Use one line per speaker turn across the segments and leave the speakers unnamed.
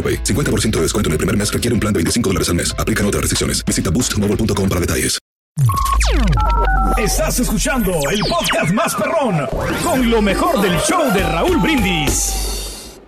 AroPay. 50% de descuento en el primer mes requiere un plan de 25 dólares al mes. Aplican otras restricciones. Visita boostmobile.com para detalles.
Estás escuchando el podcast más perrón con lo mejor del show de Raúl Brindis.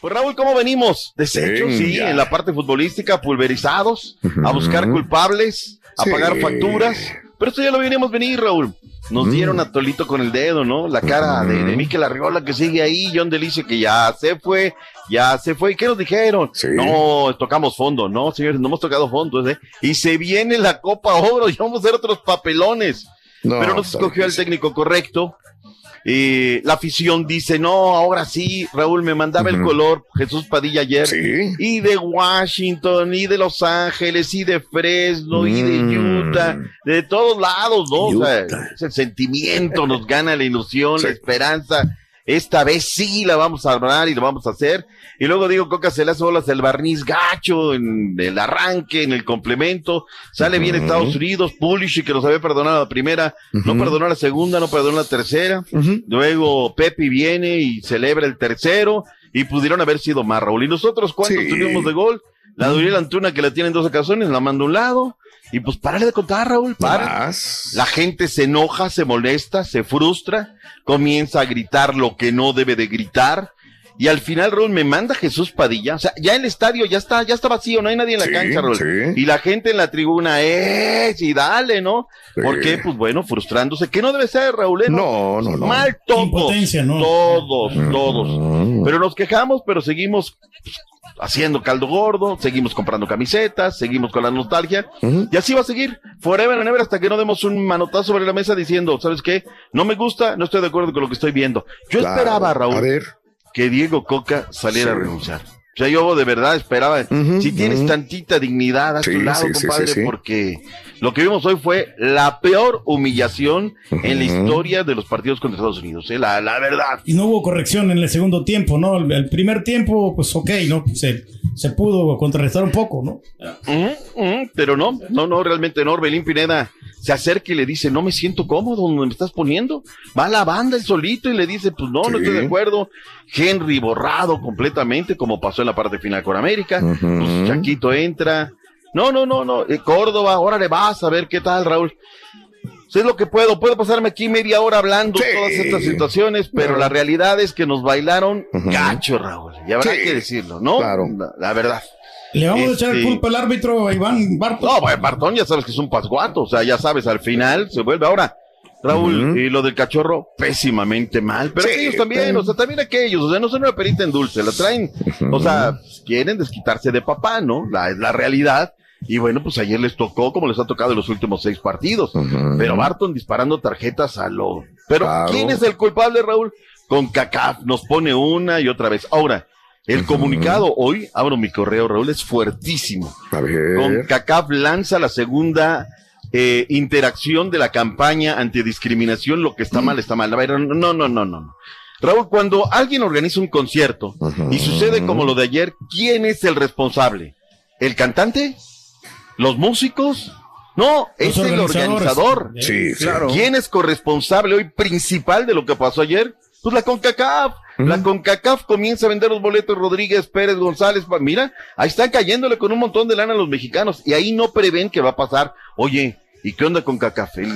Pues Raúl, ¿cómo venimos? Desechos, sí, en la parte futbolística, pulverizados, a buscar culpables, a
Sí.
pagar facturas. Pero esto ya lo veníamos venir, Raúl. Nos
Mm.
dieron a Tolito con el dedo, ¿no? La cara de, de Mikel Arriola que sigue ahí, John Delicio que ya se fue, ya se fue. ¿Y qué nos dijeron?
Sí.
No, tocamos fondo, no, señores, no hemos tocado fondo, ¿eh? Y se viene la Copa Oro y vamos a hacer otros papelones.
No,
pero no se
está
escogió al
difícil.
técnico correcto. Eh, la afición dice, no, ahora sí, Raúl, me mandaba el color Jesús Padilla ayer.
Sí.
Y de Washington, y de Los Ángeles, y de Fresno, y de
Mm.
Utah, de todos lados, ¿no? O sea, ese sentimiento nos gana la ilusión,
Sí.
la esperanza. Esta vez sí la vamos a hablar y lo vamos a hacer. Y luego digo, Coca se le hace bolas el barniz gacho en el arranque, en el complemento. Sale bien. Estados Unidos, Pulish, que nos había perdonado la primera, no perdonó la segunda, no perdonó la tercera. Luego Pepe viene y celebra el tercero y pudieron haber sido más, Raúl. ¿Y nosotros cuántos
Sí.
tuvimos de gol? La Duriel Antuna que la tiene en dos ocasiones, la manda a un lado. Y pues párale de contar, Raúl, para. La gente se enoja, se molesta, se frustra, comienza a gritar lo que no debe de gritar. Y al final, Raúl, me manda Jesús Padilla. O sea, ya el estadio ya está, ya está vacío, no hay nadie en la
Sí,
cancha, Raúl.
sí.
Y la gente en la tribuna, ¡eh! Sí, dale, ¿no?
Sí.
¿Por qué? Pues bueno, frustrándose. Que no debe ser, Raúl, ¿eh?
No, no, no.
Mal todos. Todos, todos.
Mm.
Pero nos quejamos, pero seguimos pues, haciendo caldo gordo, seguimos comprando camisetas, seguimos con la nostalgia. Y así va a seguir, forever and ever, hasta que no demos un manotazo sobre la mesa diciendo, ¿sabes qué? No me gusta, no estoy de acuerdo con lo que estoy viendo. Yo
Claro.
esperaba, Raúl,
A ver.
que Diego Coca saliera
Sí.
a renunciar. O sea, yo de verdad esperaba, si tienes tantita dignidad a
Sí,
tu lado,
sí,
compadre,
sí, sí.
porque lo que vimos hoy fue la peor humillación en la historia de los partidos contra Estados Unidos, ¿eh? la, la verdad.
Y no hubo corrección en el segundo tiempo, ¿no? El, el primer tiempo, pues ok, ¿no? Se, se pudo contrarrestar un poco, ¿no?
Pero no, no, no, realmente no. Orbelín Pineda se acerca y le dice, no me siento cómodo donde me estás poniendo. Va a la banda el solito y le dice, pues no, no estoy de acuerdo. Henry borrado completamente, como pasó en la parte final con América.
Ujú.
Pues Chaquito entra. No, no, no, no. eh, Córdoba, ahora le vas a ver qué tal, Raúl. Pues es lo que puedo. Puedo pasarme aquí media hora hablando
Sí.
todas estas situaciones, pero
Claro.
la realidad es que nos bailaron
Ujú.
gacho, Raúl. Y habrá
Sí.
que decirlo, ¿no?
Claro.
La, la verdad.
Le vamos a echar
Este-
culpa al árbitro a Iván Bartos.
No, Bartón ya sabes que es un pasguato, o sea, ya sabes, al final se vuelve. Ahora, Raúl, y lo del cachorro, pésimamente mal, pero
Sí,
aquellos también, o sea, también aquellos, o sea, no son una perita en dulce, la traen, o sea, quieren desquitarse de papá, ¿no? La, es la realidad. Y bueno, pues ayer les tocó como les ha tocado en los últimos seis partidos. Pero Barton disparando tarjetas a lo. Pero
Claro.
¿quién es el culpable, Raúl? Con CACAF nos pone una y otra vez. Ahora, el comunicado hoy, abro mi correo, Raúl, es fuertísimo.
A ver.
Con CACAF lanza la segunda eh, interacción de la campaña antidiscriminación. Lo que está mal está mal. A ver, no, no, no, no. Raúl, cuando alguien organiza un concierto y sucede como lo de ayer, ¿quién es el responsable? ¿El cantante? ¿Los músicos? No, es el organizador.
Sí, claro.
¿Quién es corresponsable hoy principal de lo que pasó ayer? Pues la CONCACAF. La CONCACAF comienza a vender los boletos Rodríguez, Pérez, González. Mira, ahí están cayéndole con un montón de lana a los mexicanos y ahí no prevén que va a pasar. Oye, ¿Y qué onda con Cacafe?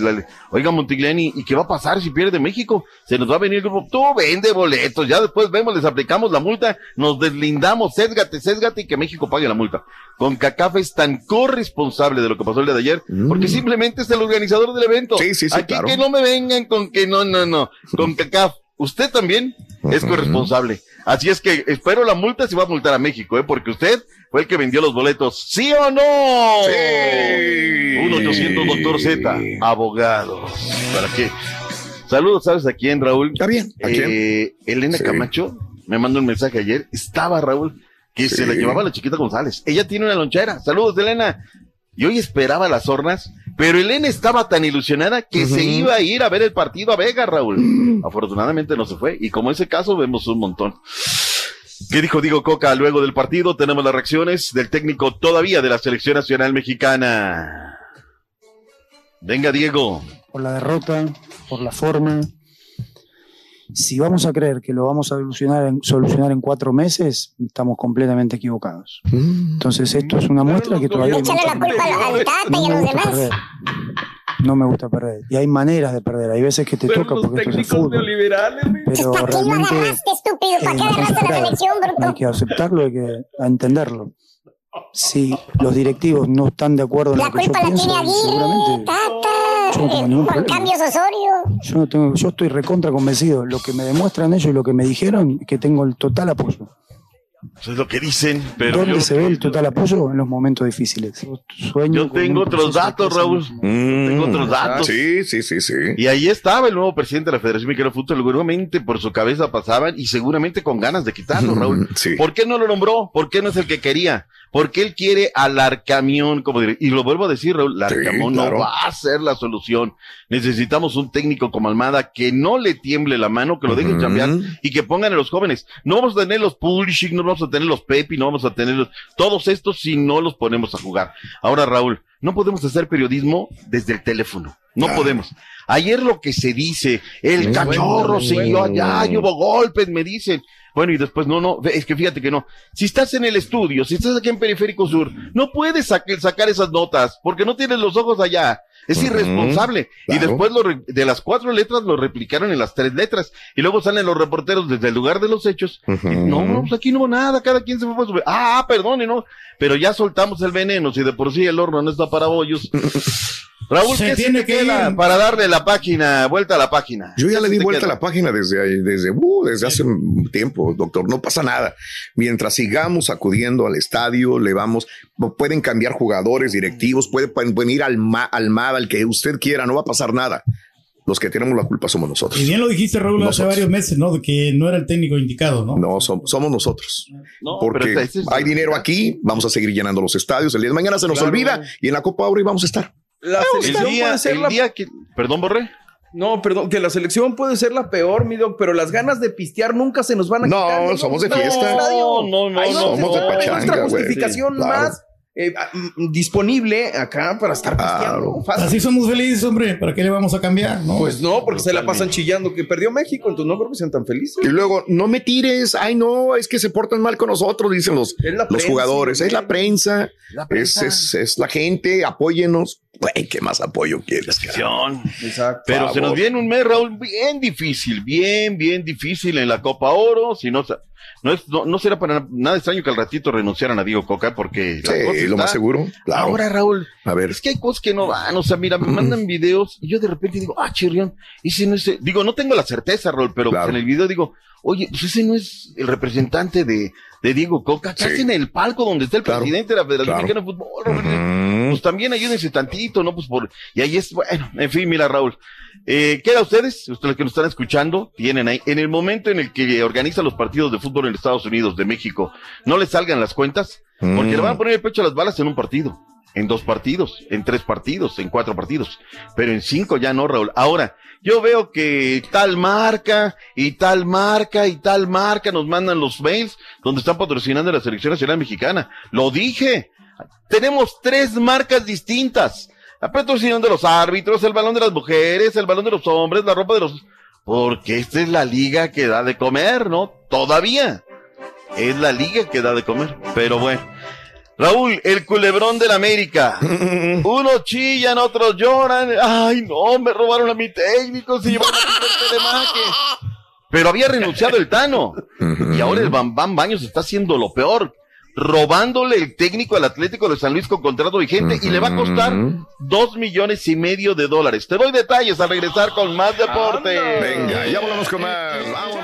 Oiga, Montigliani, ¿y qué va a pasar si pierde México? Se nos va a venir el grupo. Tú vende boletos, ya después vemos, les aplicamos la multa, nos deslindamos, sésgate, sésgate y que México pague la multa. Con Cacafe es tan corresponsable de lo que pasó el día de ayer, porque simplemente es el organizador del evento.
Sí, sí, sí,
Aquí
claro.
que no me vengan con que no, no, no. Con Cacafe, usted también es corresponsable. Así es que espero la multa si va a multar a México, ¿eh? Porque usted fue el que vendió los boletos. ¿Sí o no?
Sí.
1-800 Doctor Z, abogados. ¿Para qué? Saludos, ¿sabes a quién, Raúl?
Está bien. ¿A quién?
Eh, Elena
Sí.
Camacho me mandó un mensaje ayer. Estaba Raúl, que se la llevaba la chiquita González. Ella tiene una lonchera. Saludos, Elena. Y hoy esperaba las hornas, pero Elena estaba tan ilusionada que se iba a ir a ver el partido a Vega, Raúl. Afortunadamente no se fue. Y como ese caso, vemos un montón. ¿Qué dijo Diego Coca luego del partido? Tenemos las reacciones del técnico todavía de la selección nacional mexicana. Venga, Diego.
por la derrota, por la forma. Si vamos a creer que lo vamos a solucionar en, solucionar en cuatro meses, estamos completamente equivocados. Entonces esto es una muestra que todavía
Échale la culpa al, Tata y
no
a
me
los
gusta
demás.
perder. No me gusta perder. Y hay maneras de perder. Hay veces que te toca porque esto es el fútbol. Pero
¿para qué lo
realmente
agarraste, estúpido? ¿Para
eh,
qué
no
agarraste la
esperaba.
selección,
hay
bruto?
que aceptarlo, hay que entenderlo. Si los directivos no están de acuerdo en
La
lo que yo
culpa la
pienso,
tiene Aguirre,
seguramente yo no tengo
eh,
ningún
Juan
problema.
Cambios Osorio.
yo no tengo, yo estoy recontra convencido. Lo que me demuestran ellos y lo que me dijeron es que tengo el total apoyo.
Eso es lo que dicen, pero
¿Dónde
yo,
se ve el total apoyo? En los momentos difíciles. Sueño
yo tengo otros datos, Raúl. Tengo otros datos.
Sí, sí, sí, sí.
Y ahí estaba el nuevo presidente de la Federación Mexicana de Fútbol. Seguramente por su cabeza pasaban y seguramente con ganas de quitarlo, Raúl.
Sí.
¿Por qué no lo nombró? ¿Por qué no es el que quería? Porque él quiere al Arcamión como dire- Y lo vuelvo a decir, Raúl, el
Sí, claro.
no va a ser la solución. Necesitamos un técnico como Almada que no le tiemble la mano, que lo dejen
Ujú.
cambiar y que pongan a los jóvenes. No vamos a tener los Pulisic, no vamos a tener los Pepi, no vamos a tener los- todos estos si no los ponemos a jugar. Ahora, Raúl, no podemos hacer periodismo desde el teléfono. No
Ah.
podemos. Ayer lo que se dice, el cachorro
bueno,
siguió
bueno.
allá y hubo golpes, me dicen. Bueno, y después, no, no, es que fíjate que no. Si estás en el estudio, si estás aquí en Periférico Sur, no puedes sacar esas notas, porque no tienes los ojos allá. Es irresponsable. Y después lo de las cuatro letras lo replicaron en las tres letras. Y luego salen los reporteros desde el lugar de los hechos. Y No, no, pues aquí no hubo nada, cada quien se fue por su... Ah, ah, perdone, no. Pero ya soltamos el veneno, si de por sí el horno no está para bollos. Raúl,
Se
¿qué
tiene
se te
que
queda
ir.
para darle la página, vuelta a la página?
Yo ya
¿Qué
le di vuelta a la página desde, desde, uh, desde hace un tiempo, doctor. No pasa nada. Mientras sigamos acudiendo al estadio, le vamos, pueden cambiar jugadores, directivos, puede, pueden, pueden ir al, ma, al MAD, al que usted quiera, no va a pasar nada. Los que tenemos la culpa somos nosotros.
Y bien lo dijiste, Raúl, hace varios meses, ¿no? De que no era el técnico indicado, ¿no?
No, som- somos nosotros.
No,
Porque
pero ese es-
hay dinero aquí, vamos a seguir llenando los estadios. El día de mañana se nos
Claro.
olvida y en la Copa Oro y vamos a estar.
La
El
selección
día,
puede ser
el
la...
día que... Perdón, Borré.
No, perdón, que la selección puede ser la peor, mi doc, pero las ganas de pistear nunca se nos van a
No,
quitar.
somos de
No,
fiesta.
estadio.
No, no,
Ahí
no,
somos de
no,
pachanga,
Nuestra
güey.
justificación
Sí, claro.
más eh, ah, mm, disponible acá para estar pisteando.
Claro.
Fácil.
Así somos felices, hombre. ¿Para qué le vamos a cambiar? No.
Pues no, porque se la pasan chillando que perdió México, entonces no creo que sean tan felices.
Y luego, no me tires, ay no, es que se portan mal con nosotros, dicen los,
Es la
los
prensa,
jugadores. Es la prensa,
La
es,
prensa.
es, es la gente, apóyenos. Güey, ¿qué más apoyo quieres?
Exacto.
Pero se nos viene un mes, Raúl, bien difícil, bien, bien difícil en la Copa Oro. Si no, no, es, no, no será para nada extraño que al ratito renunciaran a Diego Coca, porque la cosa
Sí, lo
está-
más seguro. Claro.
Ahora, Raúl,
a ver,
es que hay cosas que no van. O sea, mira, me mandan videos y yo de repente digo, ah, chirrión, ese no es. el-". Digo, no tengo la certeza, Raúl, pero
Claro.
en el video digo, oye, pues ese no es el representante de, de Diego Coca. ¿Qué
Sí.
hace en el palco donde está el
Claro.
presidente de la Federación
Claro.
Mexicana de Fútbol?
Ujú.
pues también ayúdense tantito, ¿no? Pues por, y ahí es, bueno, en fin, mira, Raúl, eh, queda ustedes, ustedes que nos están escuchando, tienen ahí, en el momento en el que organizan los partidos de fútbol en Estados Unidos, de México, no les salgan las cuentas, porque
Mm.
le van a poner el pecho a las balas en un partido, en dos partidos, en tres partidos, en cuatro partidos, pero en cinco ya no, Raúl. Ahora, yo veo que tal marca y tal marca y tal marca nos mandan los mails donde están patrocinando la selección nacional mexicana. Lo dije. Tenemos tres marcas distintas. La patrocinación de los árbitros, el balón de las mujeres, el balón de los hombres, la ropa de los... Porque esta es la liga que da de comer, ¿no? Todavía. Es la liga que da de comer. Pero bueno. Raúl, el culebrón del América. Unos chillan, otros lloran. Ay, no, me robaron a mi técnico, se llevaron a mi Telemaque. Pero había renunciado el Tano. Y ahora el Bambam Baños está haciendo lo peor. Robándole el técnico al Atlético de San Luis con contrato vigente y le va a costar dos millones y medio de dólares. Te doy detalles al regresar con más deporte.
Venga, ya volvemos con más. Vámonos.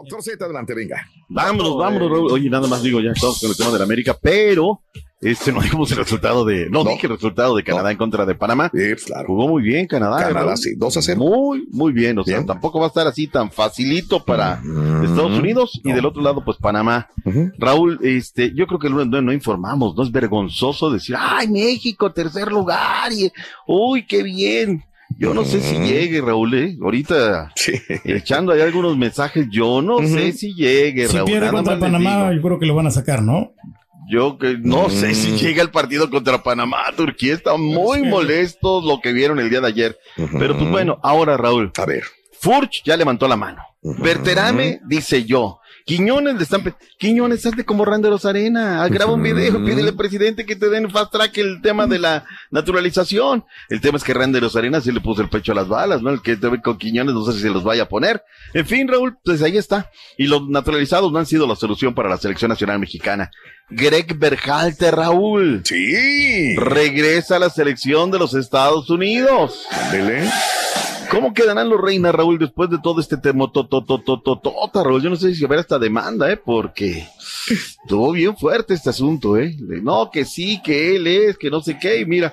Doctor Z, adelante, venga.
Vámonos, vámonos, Raúl. Oye, nada más digo, ya estamos con el tema de la América, pero este no dijimos el resultado de, no, dije el resultado de Canadá en contra de Panamá.
Sí, pues, claro.
Jugó muy bien Canadá.
Canadá,
Raúl.
sí, 2 a 0.
Muy, muy bien. O sea,
Bien.
tampoco va a estar así tan facilito para Estados Unidos y del otro lado, pues Panamá. Raúl, este, yo creo que no, no, no informamos, no es vergonzoso decir, ay, México, tercer lugar, y, uy, qué bien. Yo no sé si llegue, Raúl, ¿eh? Ahorita
Sí.
echando ahí algunos mensajes, yo no sé si llegue,
Si
Raúl.
pierde
nada
contra Panamá, yo creo que lo van a sacar, ¿no?
Yo que no sé si llega el partido contra Panamá. Turquía está muy
que-
molesto lo que vieron el día de ayer. Pero pues bueno, ahora Raúl,
A ver.
Furch ya levantó la mano. Berterame dice yo. Quiñones le están... Quiñones, hazte como Randeros Arena. Graba un video, pídele al presidente que te den fast track el tema de la naturalización. El tema es que Randeros Arena sí le puso el pecho a las balas, ¿no? El que te ve con Quiñones no sé si se los vaya a poner. En fin, Raúl, pues ahí está. Y los naturalizados no han sido la solución para la selección nacional mexicana. Greg Berhalter, Raúl.
Sí.
Regresa a la selección de los Estados Unidos.
Dele.
¿Cómo quedarán los reinas, Raúl, después de todo este tema tototototota, Raúl? Yo no sé si habrá esta demanda, ¿eh? Porque estuvo bien fuerte este asunto, ¿eh? De, no, que sí, que él es, que no sé qué. Y mira,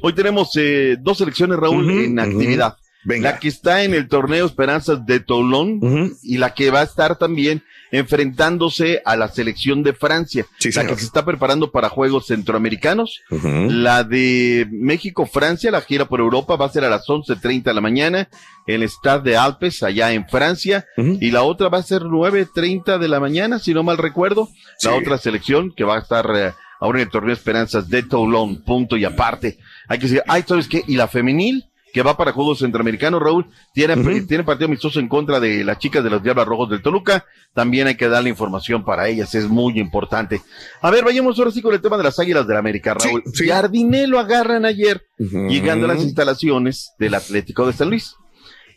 hoy tenemos eh, dos selecciones, Raúl, en actividad.
Venga.
La que está en el torneo Esperanzas de Toulon y la que va a estar también enfrentándose a la selección de Francia.
Sí,
la que se está preparando para Juegos Centroamericanos. La de México-Francia, la gira por Europa, va a ser a las 11.30 de la mañana en el Stade de Alpes, allá en Francia. Y la otra va a ser 9.30 de la mañana, si no mal recuerdo. La otra selección que va a estar eh, ahora en el torneo Esperanzas de Toulon, punto y aparte. Hay que decir, ay, ¿sabes qué? Y la femenil, que va para Juegos Centroamericanos, Raúl, tiene, tiene partido amistoso en contra de las chicas de los Diablos Rojos del Toluca. También hay que darle información para ellas, es muy importante. A ver, vayamos ahora sí con el tema de las Águilas del América,
Sí,
Raúl.
sí.
Jardiné lo agarran ayer, llegando a las instalaciones del Atlético de San Luis.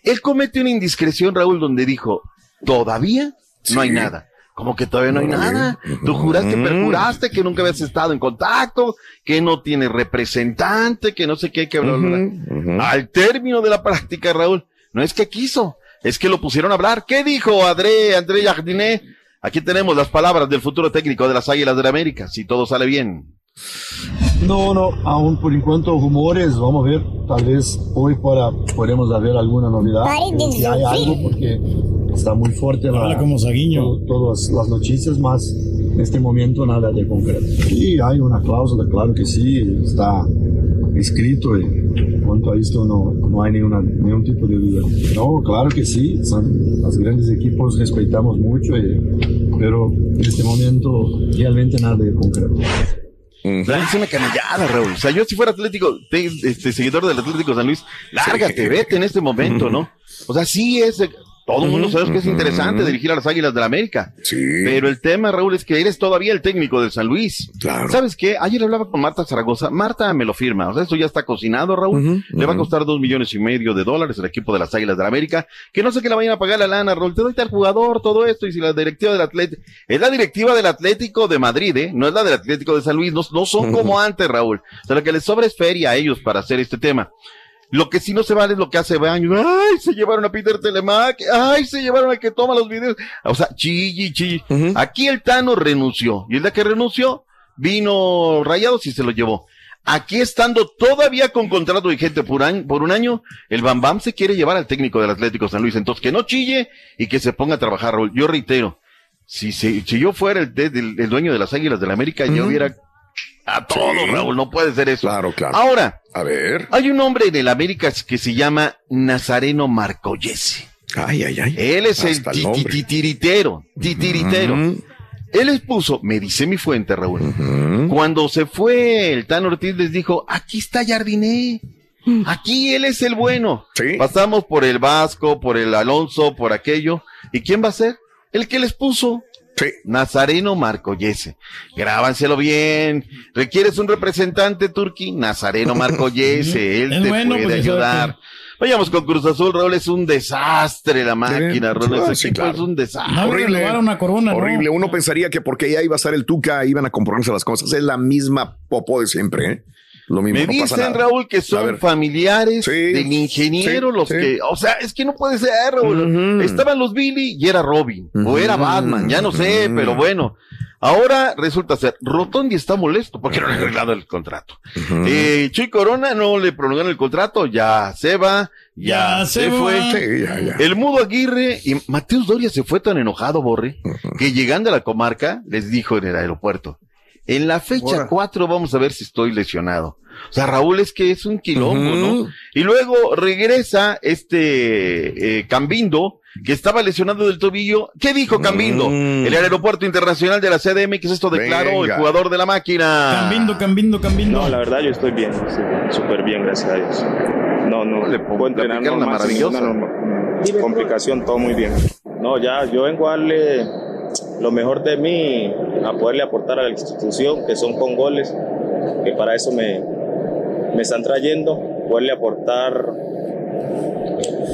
Él comete una indiscreción, Raúl, donde dijo, todavía no hay
Sí.
nada. Como que todavía no hay nada. Tú juraste, perjuraste que nunca habías estado en contacto, que no tiene representante, que no sé qué, que bla. Al término de la práctica, Raúl, no es que quiso, es que lo pusieron a hablar. ¿Qué dijo André, André Jardiné? Aquí tenemos las palabras del futuro técnico de las Águilas de la América, si todo sale bien.
No, no, aún por enquanto rumores, vamos a ver, tal vez hoy para podemos haber alguna novedad,
Ay,
eh, si hay
sí.
algo porque está muy fuerte la,
Habla como Saguiño.
to- todas las noticias, más en este momento nada de concreto. Y hay una cláusula, claro que sí, está escrito y en cuanto a esto no, no hay ninguna, ningún tipo de duda. No, claro que sí, son los grandes equipos respetamos mucho, y- pero en este momento realmente nada de concreto.
Sea, es una canallada, Raúl. O sea, yo si fuera Atlético, te- este, seguidor del Atlético San Luis, lárgate, vete en este momento, ¿no? O sea, sí es, Todo el mundo sabe que es interesante dirigir a las Águilas del la América.
Sí.
Pero el tema, Raúl, es que eres todavía el técnico del San Luis.
Claro.
¿Sabes qué? Ayer hablaba con Marta Zaragoza. Marta me lo firma. O sea, esto ya está cocinado, Raúl. Le va a costar dos millones y medio de dólares el equipo de las Águilas de la América. Que no sé que le vayan a pagar la lana, Raúl. Te doy tal jugador, todo esto. Y si la directiva del Atlético, es la directiva del Atlético de Madrid, ¿eh? No es la del Atlético de San Luis. No, no son como antes, Raúl. O sea, lo que les sobra es feria a ellos para hacer este tema. Lo que sí no se vale es lo que hace años. Ay, se llevaron a Peter Telemac. Ay, se llevaron al que toma los videos. O sea, chilli, chilli.
Ujú.
Aquí el Tano renunció. Y el día que renunció, vino Rayados y se lo llevó. Aquí estando todavía con contrato vigente por, año, por un año, el Bam Bam se quiere llevar al técnico del Atlético San Luis. Entonces, que no chille y que se ponga a trabajar, Raúl. Yo reitero, si, se- si yo fuera el, del- el dueño de las Águilas de la América, yo
Ujú.
hubiera a todo,
Sí.
Raúl. No puede ser eso.
Claro, claro.
Ahora,
A ver.
hay un hombre en el América que se llama Nazareno Marcoyese.
Ay, ay, ay.
Él es el
Hasta el nombre.
titiritero, titiritero.
Ujú.
Él expuso, me dice mi fuente, Raúl, cuando se fue el Tan Ortiz les dijo, aquí está Jardiné, aquí él es el bueno.
Sí.
Pasamos por el Vasco, por el Alonso, por aquello. ¿Y quién va a ser? El que les puso.
Sí.
Nazareno Marcoyese. Grábanselo bien. ¿Requieres un representante, Turki? Nazareno Marcoyese. Él
Es
te
bueno,
puede
pues,
ayudar.
sabe
Vayamos con Cruz Azul, Raúl. Es un desastre la máquina, Raúl.
Ah,
Ese
sí,
equipo
claro.
es un desastre.
No le
Horrible.
una corona, ¿no?
Horrible. Uno pensaría que porque ya iba a ser el Tuca, iban a comprobarse las cosas. Es la misma popó de siempre, ¿eh? Lo mismo.
Me
no pasa
dicen,
nada.
Raúl, que son familiares
Sí,
del ingeniero,
sí,
los
sí.
que, o sea, es que no puede ser, Raúl. Estaban los Billy y era Robin, o era Batman, ya no sé, pero bueno. Ahora resulta ser, Rotondi está molesto porque no le han arreglado el contrato. Eh, Chuy Corona no le prolongaron el contrato, ya se va, ya,
Ya
se,
se
fue.
va.
Sí, ya, ya.
El Mudo Aguirre y Mateus Doria se fue tan enojado, Borre, que llegando a la comarca les dijo en el aeropuerto, en la fecha
Ahora.
4 vamos a ver si estoy lesionado. O sea, Raúl es que es un quilombo. ¿no? Y luego regresa este eh, Cambindo, que estaba lesionado del tobillo. ¿Qué dijo Cambindo?
Mm.
El aeropuerto internacional de la CDM, que es esto declaró el jugador de la máquina.
Cambindo, cambindo, cambindo.
No, la verdad yo estoy bien, estoy bien, súper bien, gracias a Dios. No, no,
Le pongo-
puedo entrenar normal,
maravillosa.
ninguna norma- complicación, todo muy bien. No, ya yo vengo a darle lo mejor de mí, a poderle aportar a la institución, que son con goles, que para eso me, me están trayendo, poderle aportar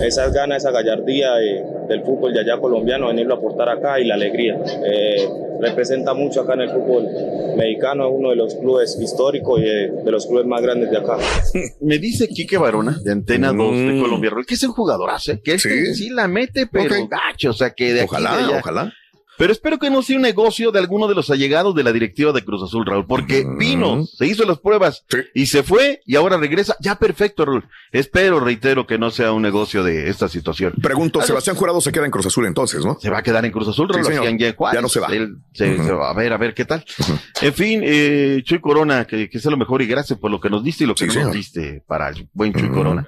esas ganas, esa gallardía de- del fútbol de allá colombiano, venirlo a aportar acá y la alegría. Eh, representa mucho acá en el fútbol mexicano, es uno de los clubes históricos y de, de los clubes más grandes de acá.
Me dice Quique Barona, de Antena 2 de
Mm.
Colombia, que es un jugadorazo, ¿eh? que este
Sí.
sí la mete, pero gacho, o sea, que de aquí
Ojalá,
de allá.
ojalá.
Pero espero que no sea un negocio de alguno de los allegados de la directiva de Cruz Azul, Raúl, porque
Mm.
vino, se hizo las pruebas
Sí.
y se fue y ahora regresa. Ya perfecto, Raúl. Espero, reitero, que no sea un negocio de esta situación.
Pregunto, Sebastián Jurado se queda en Cruz Azul entonces, ¿no?
Se va a quedar en Cruz Azul, Raúl,
Sí,
ya en Juárez.
Ya no se va.
Él se,
Ujú.
se va a ver, a ver qué tal. En fin, eh, Chuy Corona, que, que sea lo mejor y gracias por lo que nos diste y lo que
Sí,
no
señor.
nos diste para el buen Chuy. Corona.